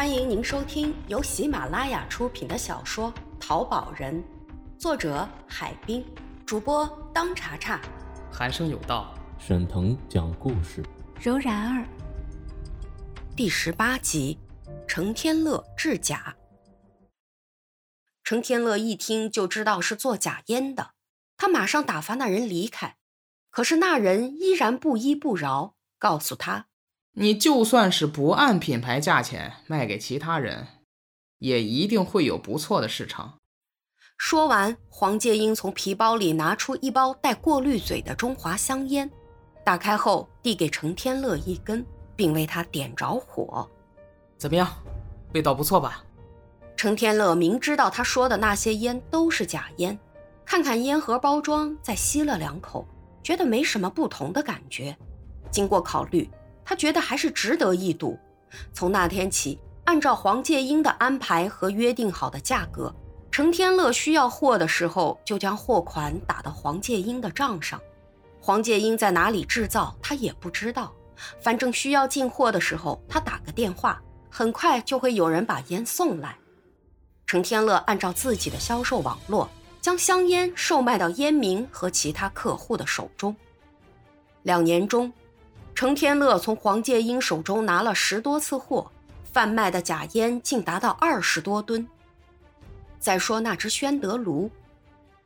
欢迎您收听由喜马拉雅出品的小说《淘宝人》，作者海滨，主播当查查，寒生有道，沈腾讲故事，柔然儿。第十八集，程天乐制假。程天乐一听就知道是做假烟的，他马上打发那人离开，可是那人依然不依不饶，告诉他。你就算是不按品牌价钱卖给其他人，也一定会有不错的市场。说完，黄介英从皮包里拿出一包带过滤嘴的中华香烟，打开后递给程天乐一根，并为他点着火。怎么样，味道不错吧？程天乐明知道他说的那些烟都是假烟，看看烟盒包装，再吸了两口，觉得没什么不同的感觉。经过考虑。他觉得还是值得一赌。从那天起，按照黄介英的安排和约定好的价格，程天乐需要货的时候，就将货款打到黄介英的账上。黄介英在哪里制造，他也不知道。反正需要进货的时候，他打个电话，很快就会有人把烟送来。程天乐按照自己的销售网络，将香烟售卖到烟民和其他客户的手中。两年中。程天乐从黄介英手中拿了十多次货，贩卖的假烟竟达到二十多吨。再说那只宣德炉，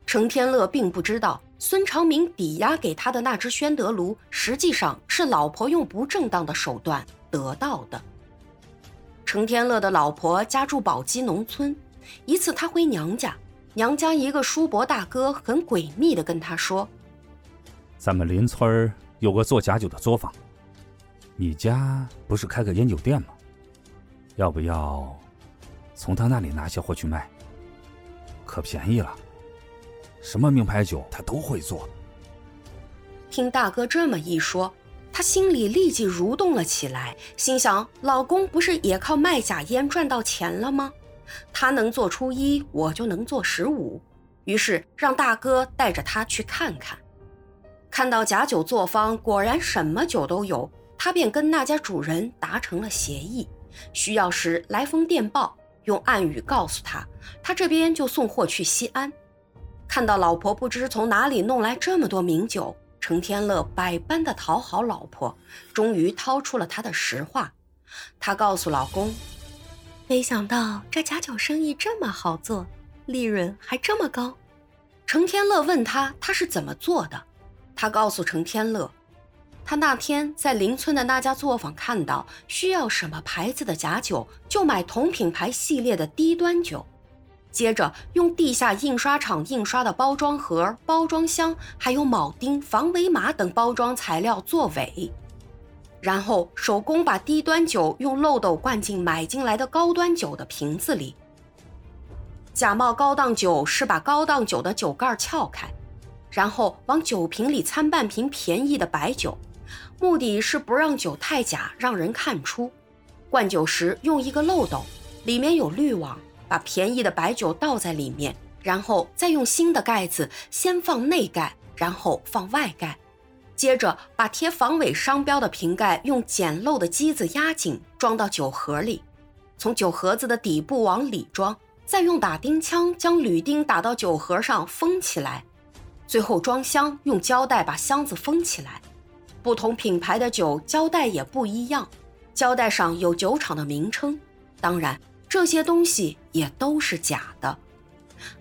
程天乐并不知道孙长明抵押给他的那只宣德炉，实际上是老婆用不正当的手段得到的。程天乐的老婆家住宝鸡农村，一次他回娘家，娘家一个叔伯大哥很诡秘地跟他说：“咱们邻村有个做假酒的作坊。”你家不是开个烟酒店吗？要不要从他那里拿些货去卖？可便宜了，什么名牌酒他都会做。听大哥这么一说，他心里立即蠕动了起来，心想：老公不是也靠卖假烟赚到钱了吗？他能做初一，我就能做十五。于是让大哥带着他去看看。看到假酒作坊，果然什么酒都有。他便跟那家主人达成了协议，需要时来封电报，用暗语告诉他，他这边就送货去西安。看到老婆不知从哪里弄来这么多名酒，程天乐百般的讨好老婆，终于掏出了他的实话。他告诉老公，没想到这假酒生意这么好做，利润还这么高。程天乐问他他是怎么做的，他告诉程天乐。他那天在邻村的那家作坊看到需要什么牌子的假酒，就买同品牌系列的低端酒，接着用地下印刷厂印刷的包装盒、包装箱，还有铆钉、防伪码等包装材料做伪，然后手工把低端酒用漏斗灌进买进来的高端酒的瓶子里。假冒高档酒是把高档酒的酒盖撬开，然后往酒瓶里掺半瓶便宜的白酒。目的是不让酒太假，让人看出。灌酒时用一个漏斗，里面有滤网，把便宜的白酒倒在里面，然后再用新的盖子先放内盖，然后放外盖，接着把贴防伪商标的瓶盖用简陋的机子压紧，装到酒盒里，从酒盒子的底部往里装，再用打钉枪将铝钉打到酒盒上封起来，最后装箱，用胶带把箱子封起来。不同品牌的酒胶带也不一样，胶带上有酒厂的名称。当然，这些东西也都是假的。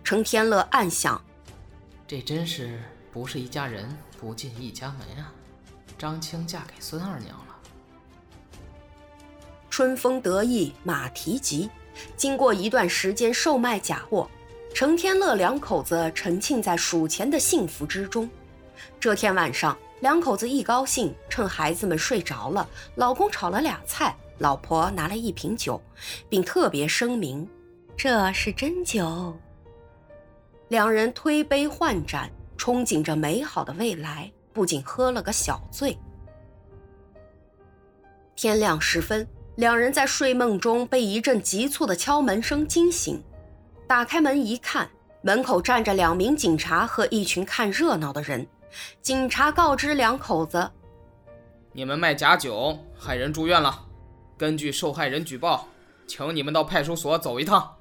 程天乐暗想：这真是不是一家人不进一家门啊！张青嫁给孙二娘了。春风得意马蹄疾，经过一段时间售卖假货，程天乐两口子沉浸在数钱的幸福之中。这天晚上。两口子一高兴，趁孩子们睡着了，老公炒了俩菜，老婆拿了一瓶酒，并特别声明：“这是真酒。”两人推杯换盏，憧憬着美好的未来，不仅喝了个小醉。天亮时分，两人在睡梦中被一阵急促的敲门声惊醒，打开门一看，门口站着两名警察和一群看热闹的人。警察告知两口子：“你们卖假酒，害人住院了。根据受害人举报，请你们到派出所走一趟。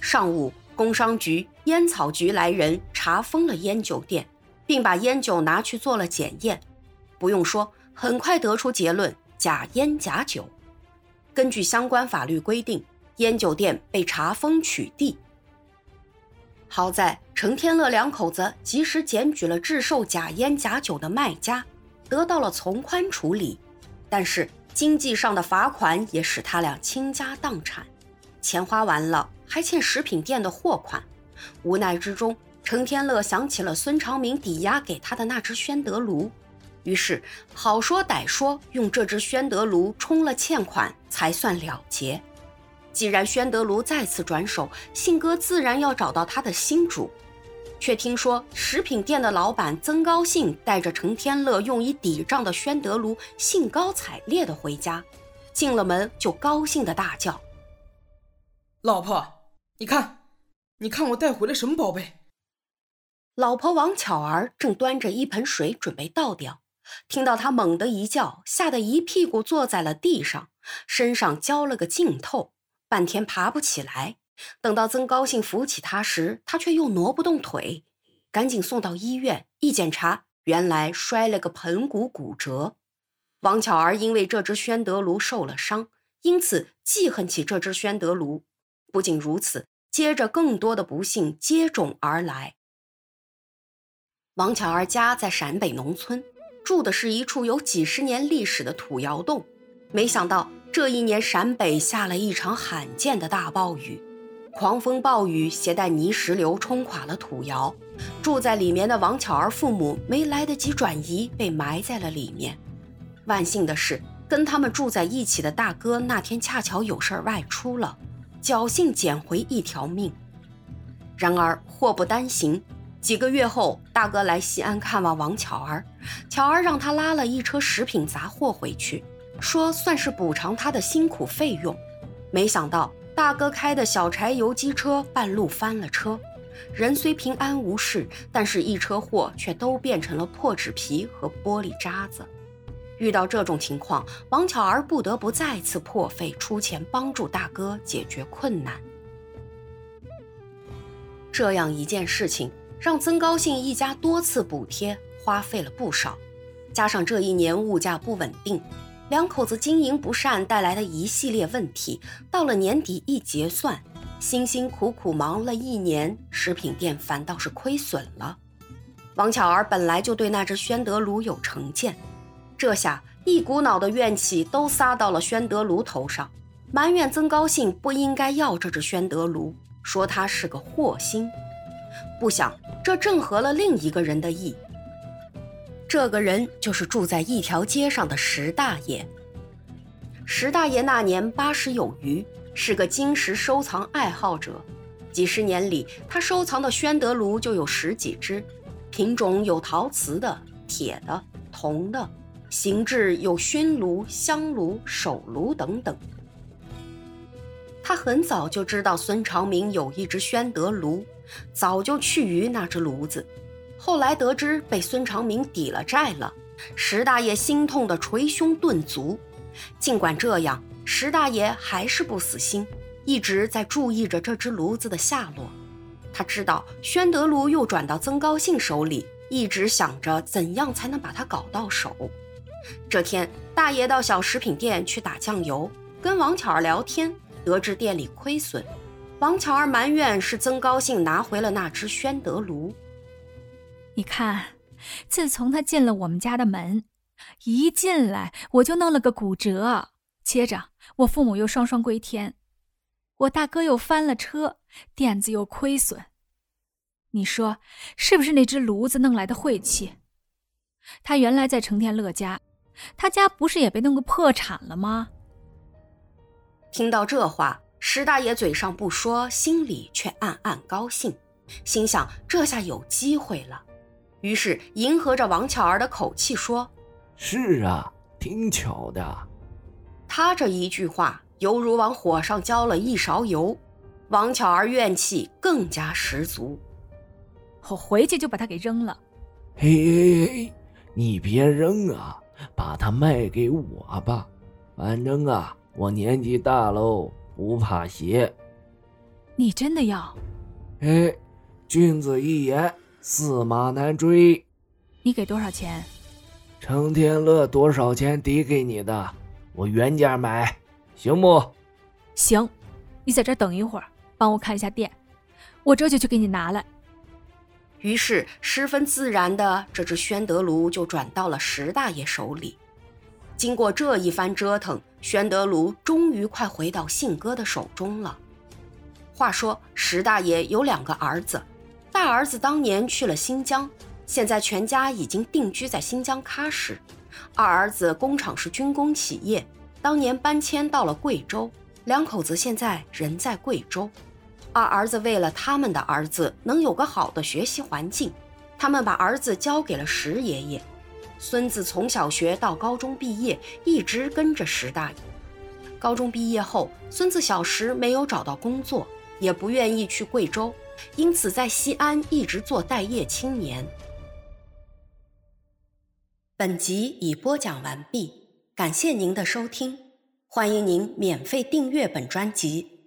上午，工商局、烟草局来人查封了烟酒店，并把烟酒拿去做了检验。不用说，很快得出结论：假烟假酒。根据相关法律规定，烟酒店被查封取缔。好在程天乐两口子及时检举了制售假烟假酒的卖家，得到了从宽处理。但是经济上的罚款也使他俩倾家荡产，钱花完了，还欠食品店的货款。无奈之中，程天乐想起了孙长明抵押给他的那只宣德炉，于是好说歹说，用这只宣德炉充了欠款，才算了结。既然宣德炉再次转手，信哥自然要找到他的新主。却听说食品店的老板曾高兴带着程天乐用以抵账的宣德炉兴高采烈的回家，进了门就高兴的大叫：“老婆，你看，你看我带回了什么宝贝？”老婆王巧儿正端着一盆水准备倒掉，听到他猛地一叫，吓得一屁股坐在了地上，身上浇了个净透。半天爬不起来，等到曾高兴扶起他时，他却又挪不动腿，赶紧送到医院。一检查，原来摔了个盆骨骨折。王巧儿因为这只宣德炉受了伤，因此记恨起这只宣德炉。不仅如此，接着更多的不幸接踵而来。王巧儿家在陕北农村，住的是一处有几十年历史的土窑洞，没想到。这一年，陕北下了一场罕见的大暴雨，狂风暴雨携带泥石流冲垮了土窑，住在里面的王巧儿父母没来得及转移，被埋在了里面。万幸的是，跟他们住在一起的大哥那天恰巧有事外出了，侥幸捡回一条命。然而祸不单行，几个月后，大哥来西安看望王巧儿，巧儿让他拉了一车食品杂货回去。说算是补偿他的辛苦费用，没想到大哥开的小柴油机车半路翻了车，人虽平安无事，但是一车货却都变成了破纸皮和玻璃渣子。遇到这种情况，王巧儿不得不再次破费出钱帮助大哥解决困难。这样一件事情，让曾高兴一家多次补贴花费了不少，加上这一年物价不稳定。两口子经营不善带来的一系列问题，到了年底一结算，辛辛苦苦忙了一年，食品店反倒是亏损了。王巧儿本来就对那只宣德炉有成见，这下一股脑的怨气都撒到了宣德炉头上，埋怨曾高兴不应该要这只宣德炉，说他是个祸星。不想这正合了另一个人的意。这个人就是住在一条街上的石大爷。石大爷那年八十有余，是个金石收藏爱好者。几十年里，他收藏的宣德炉就有十几只，品种有陶瓷的、铁的、铜的，形制有熏炉、香炉、手炉等等。他很早就知道孙长明有一只宣德炉，早就去于那只炉子。后来得知被孙长明抵了债了，石大爷心痛的捶胸顿足。尽管这样，石大爷还是不死心，一直在注意着这只炉子的下落。他知道宣德炉又转到曾高兴手里，一直想着怎样才能把它搞到手。这天，大爷到小食品店去打酱油，跟王巧儿聊天，得知店里亏损。王巧儿埋怨是曾高兴拿回了那只宣德炉。你看，自从他进了我们家的门，一进来我就弄了个骨折，接着我父母又双双归天，我大哥又翻了车，店子又亏损。你说是不是那只炉子弄来的晦气？他原来在成天乐家，他家不是也被弄个破产了吗？听到这话，石大爷嘴上不说，心里却暗暗高兴，心想这下有机会了。于是迎合着王巧儿的口气说：“是啊，挺巧的。”他这一句话犹如往火上浇了一勺油，王巧儿怨气更加十足。我回去就把它给扔了。嘿嘿嘿，你别扔啊，把它卖给我吧，反正啊，我年纪大喽，不怕邪。你真的要？哎，君子一言，驷马难追。你给多少钱？程天乐多少钱抵给你的？我原价买，行不？行，你在这等一会儿，帮我看一下店，我这就去给你拿来。于是，十分自然的，这只宣德炉就转到了石大爷手里。经过这一番折腾，宣德炉终于快回到信哥的手中了。话说，石大爷有两个儿子，大儿子当年去了新疆，现在全家已经定居在新疆喀什；二儿子工厂是军工企业，当年搬迁到了贵州，两口子现在人在贵州。二儿子为了他们的儿子能有个好的学习环境，他们把儿子交给了石爷爷。孙子从小学到高中毕业，一直跟着石大爷。高中毕业后，孙子小时没有找到工作。也不愿意去贵州，因此在西安一直做待业青年。本集已播讲完毕，感谢您的收听，欢迎您免费订阅本专辑。